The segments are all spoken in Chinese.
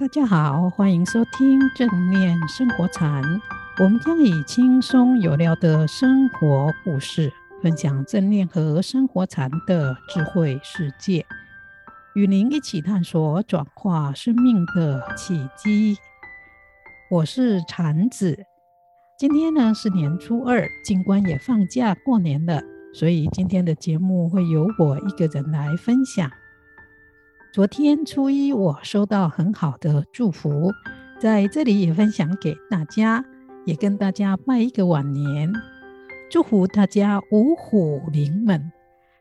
大家好，欢迎收听正念生活禅。我们将以轻松有料的生活故事，分享正念和生活禅的智慧世界，与您一起探索转化生命的契机。我是禅子，今天呢是年初二，尽管也放假过年了，所以今天的节目会由我一个人来分享。昨天初一，我收到很好的祝福，在这里也分享给大家，也跟大家拜一个晚年，祝福大家五虎临门，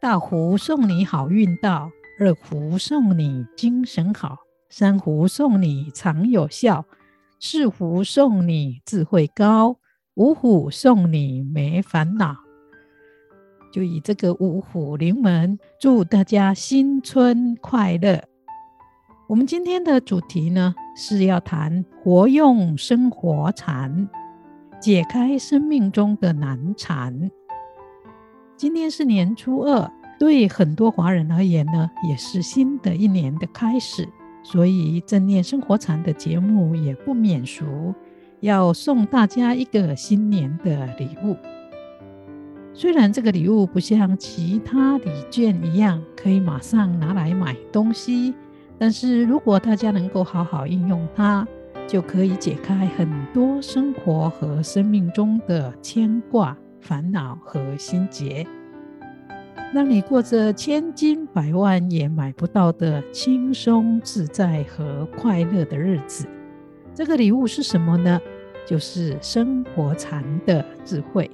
大虎送你好运到，二虎送你精神好，三虎送你长有效，四虎送你智慧高，五虎送你没烦恼。就以这个五虎临门，祝大家新春快乐。我们今天的主题呢，是要谈活用生活禅，解开生命中的难缠。今天是年初二，对很多华人而言呢，也是新的一年的开始，所以正念生活禅的节目也不免俗，要送大家一个新年的礼物。虽然这个礼物不像其他礼券一样可以马上拿来买东西，但是如果大家能够好好应用它，就可以解开很多生活和生命中的牵挂、烦恼和心结，让你过着千金百万也买不到的轻松自在和快乐的日子。这个礼物是什么呢？就是生活禅的智慧。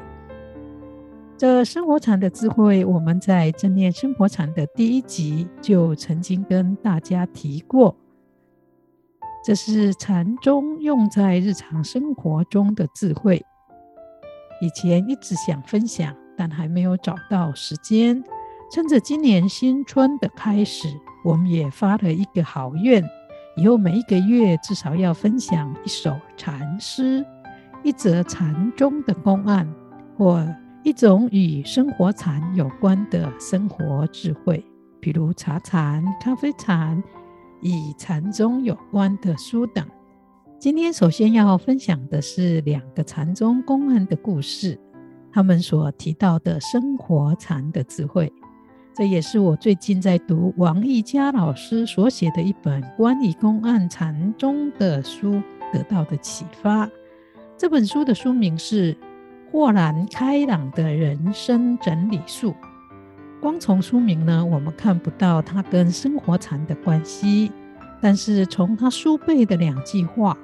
这生活禅的智慧，我们在正念生活禅的第一集就曾经跟大家提过。这是禅宗用在日常生活中的智慧。以前一直想分享，但还没有找到时间。趁着今年新春的开始，我们也发了一个好愿，以后每一个月至少要分享一首禅诗，一则禅宗的公案，或一种与生活禅有关的生活智慧，比如茶禅、咖啡禅，与禅宗有关的书等。今天首先要分享的是两个禅宗公案的故事，他们所提到的生活禅的智慧。这也是我最近在读王义家老师所写的一本关于公案禅宗的书得到的启发。这本书的书名是。豁然开朗的人生整理术，光从书名呢，我们看不到它跟生活禅的关系，但是从它书背的两句话，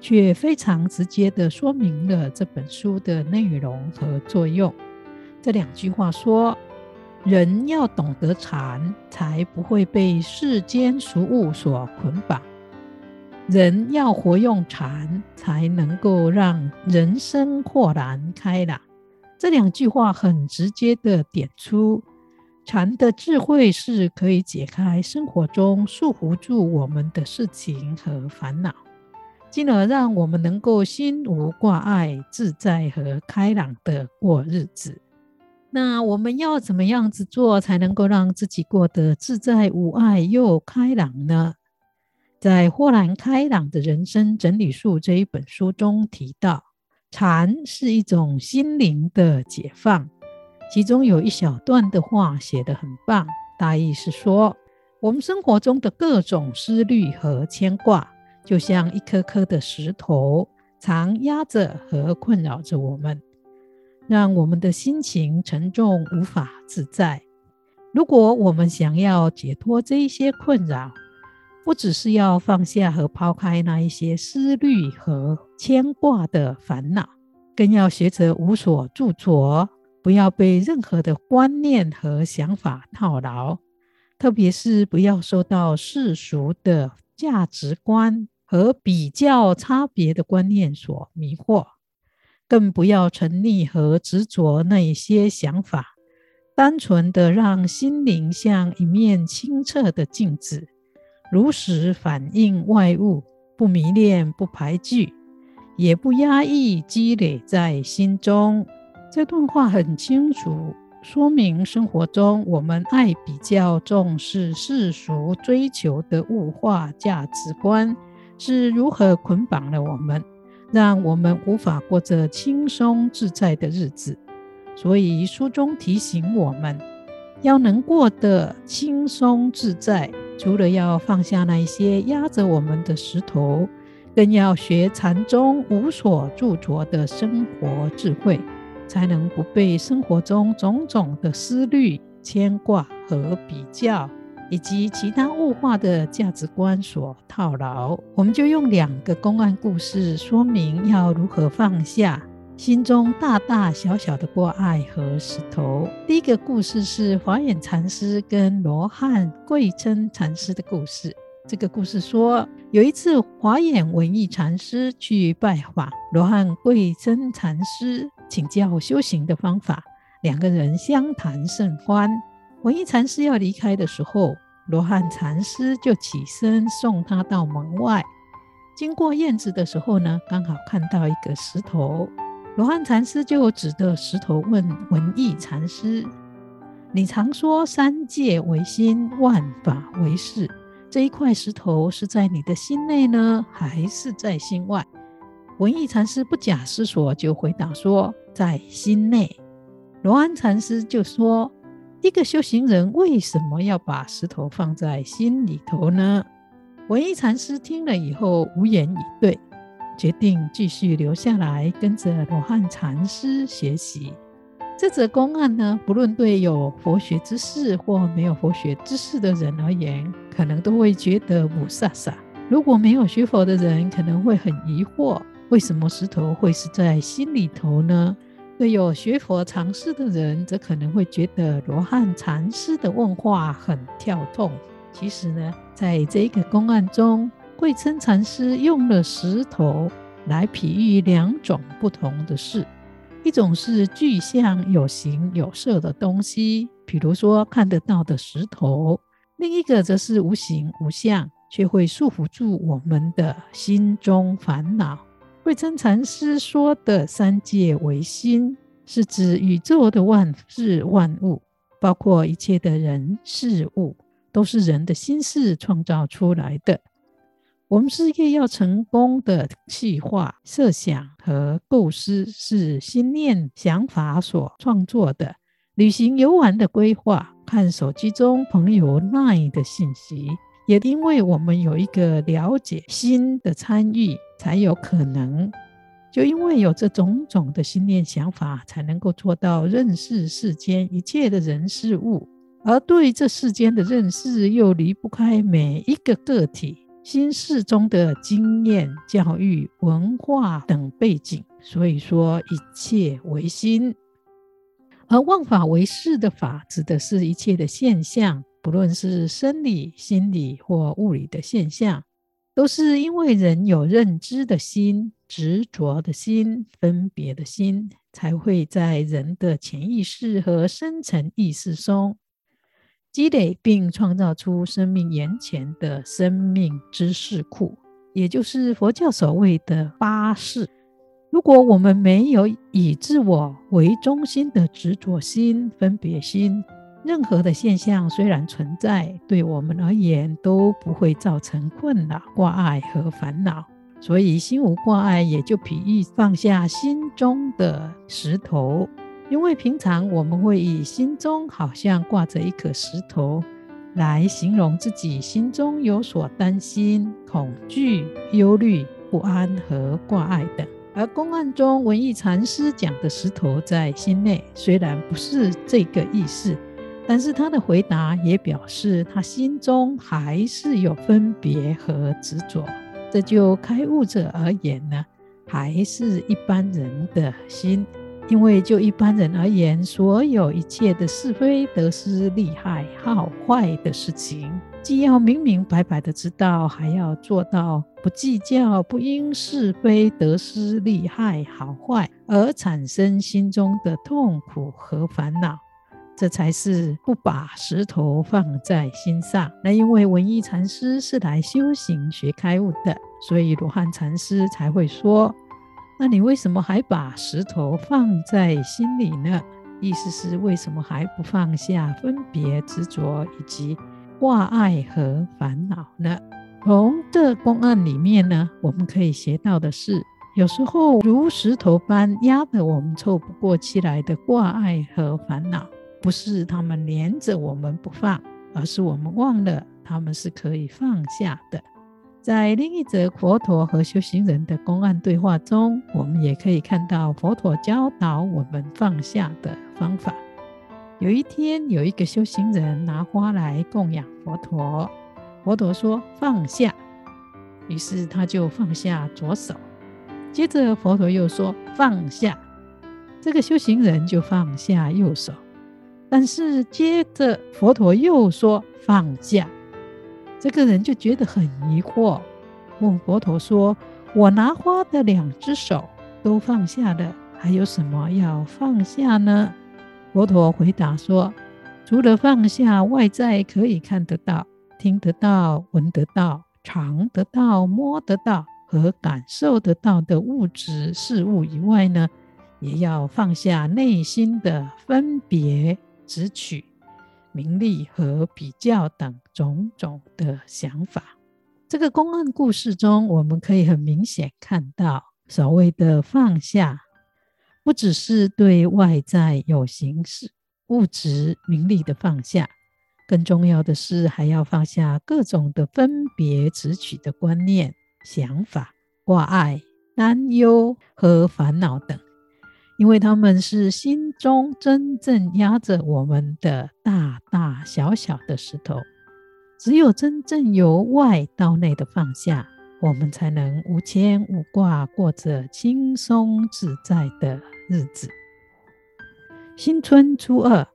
却非常直接的说明了这本书的内容和作用。这两句话说：人要懂得禅，才不会被世间俗物所捆绑。人要活用禅，才能够让人生豁然开朗。这两句话很直接的点出，禅的智慧是可以解开生活中束缚住我们的事情和烦恼，进而让我们能够心无挂碍、自在和开朗的过日子。那我们要怎么样子做，才能够让自己过得自在无碍又开朗呢？在《豁然开朗的人生整理术》这一本书中提到，禅是一种心灵的解放。其中有一小段的话写得很棒，大意是说，我们生活中的各种思虑和牵挂，就像一颗颗的石头，常压着和困扰着我们，让我们的心情沉重，无法自在。如果我们想要解脱这一些困扰，不只是要放下和抛开那一些思虑和牵挂的烦恼，更要学着无所著着，不要被任何的观念和想法套牢，特别是不要受到世俗的价值观和比较差别的观念所迷惑，更不要沉溺和执着那一些想法，单纯的让心灵像一面清澈的镜子。如实反映外物，不迷恋，不排拒，也不压抑积累在心中。这段话很清楚，说明生活中我们爱比较重视世俗追求的物化价值观，是如何捆绑了我们，让我们无法过着轻松自在的日子。所以书中提醒我们，要能过得轻松自在，除了要放下那一些压着我们的石头，更要学禅宗无所著着的生活智慧，才能不被生活中种种的思虑、牵挂和比较，以及其他物化的价值观所套牢。我们就用两个公案故事说明要如何放下。心中大大小小的挂碍和石头。第一个故事是华严禅师跟罗汉贵琛禅师的故事。这个故事说，有一次华严文义禅师去拜访罗汉贵琛禅师，请教修行的方法。两个人相谈甚欢。文义禅师要离开的时候，罗汉禅师就起身送他到门外。经过院子的时候呢，刚好看到一个石头。罗汉禅师就指着石头问文艺禅师：“你常说三界唯心，万法唯识，这一块石头是在你的心内呢，还是在心外？”文艺禅师不假思索就回答说：“在心内。”罗汉禅师就说：“一个修行人为什么要把石头放在心里头呢？”文艺禅师听了以后无言以对。决定继续留下来，跟着罗汉禅师学习。这则公案呢，不论对有佛学知识或没有佛学知识的人而言，可能都会觉得雾煞煞。如果没有学佛的人，可能会很疑惑，为什么石头会是在心里头呢？对有学佛常识的人，则可能会觉得罗汉禅师的问话很跳痛。其实呢，在这个公案中，慧琛禅师用了石头来比喻两种不同的事，一种是具象有形有色的东西，比如说看得到的石头；另一个则是无形无相，却会束缚住我们的心中烦恼。慧琛禅师说的“三界唯心”，是指宇宙的万事万物，包括一切的人事物，都是人的心事创造出来的。我们事业要成功的计划、设想和构思，是心念想法所创作的；旅行游玩的规划、看手机中朋友 LINE 的信息，也因为我们有一个了解心的参与，才有可能。就因为有这种种的心念想法，才能够做到认识世间一切的人事物，而对这世间的认识，又离不开每一个个体。心事中的经验、教育、文化等背景，所以说一切唯心；而万法唯识的法，指的是一切的现象，不论是生理、心理或物理的现象，都是因为人有认知的心、执着的心、分别的心，才会在人的潜意识和深层意识中。积累并创造出生命眼前的生命知识库，也就是佛教所谓的八识。如果我们没有以自我为中心的执着心、分别心，任何的现象虽然存在，对我们而言都不会造成困扰、挂碍和烦恼。所以，心无挂碍，也就比喻放下心中的石头。因为平常我们会以心中好像挂着一颗石头来形容自己心中有所担心、恐惧、忧虑、不安和挂碍等。而公案中文义禅师讲的石头在心内，虽然不是这个意思，但是他的回答也表示他心中还是有分别和执着。这就开悟者而言呢，还是一般人的心。因为就一般人而言，所有一切的是非得失、利害好坏的事情，既要明明白白的知道，还要做到不计较，不因是非得失、利害好坏而产生心中的痛苦和烦恼，这才是不把石头放在心上。那因为文义禅师是来修行学开悟的，所以罗汉禅师才会说。那你为什么还把石头放在心里呢？意思是为什么还不放下分别执着以及挂碍和烦恼呢？从这公案里面呢，我们可以学到的是，有时候如石头般压得我们透不过气来的挂碍和烦恼，不是他们连着我们不放，而是我们忘了他们是可以放下的。在另一则佛陀和修行人的公案对话中，我们也可以看到佛陀教导我们放下的方法。有一天，有一个修行人拿花来供养佛陀。佛陀说：“放下。”于是他就放下左手。接着佛陀又说：“放下。”这个修行人就放下右手。但是接着佛陀又说：“放下。”这个人就觉得很疑惑，问佛陀说：“我拿花的两只手都放下了，还有什么要放下呢？”佛陀回答说：“除了放下外在可以看得到。”听得到、闻得到、尝得到、摸得到和感受得到的物质事物以外呢，也要放下内心的分别、执取、名利和比较等种种的想法。这个公案故事中，我们可以很明显看到，所谓的放下，不只是对外在有形式、物质、名利的放下。更重要的是，还要放下各种的分别执取的观念、想法、挂碍、担忧和烦恼等，因为他们是心中真正压着我们的大大小小的石头。只有真正由外到内的放下，我们才能无牵无挂，过着轻松自在的日子。新春初二。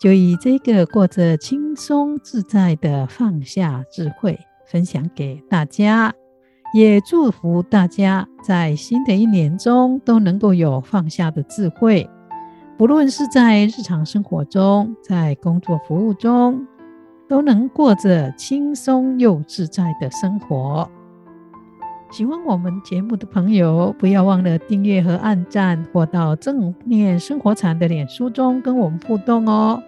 就以这个过着轻松自在的放下智慧分享给大家，也祝福大家在新的一年中都能够有放下的智慧，不论是在日常生活中，在工作服务中，都能过着轻松又自在的生活。喜欢我们节目的朋友，不要忘了订阅和按赞，或到正念生活禅的脸书中跟我们互动哦。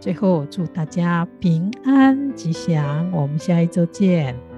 最后，祝大家平安吉祥，我们下一周见。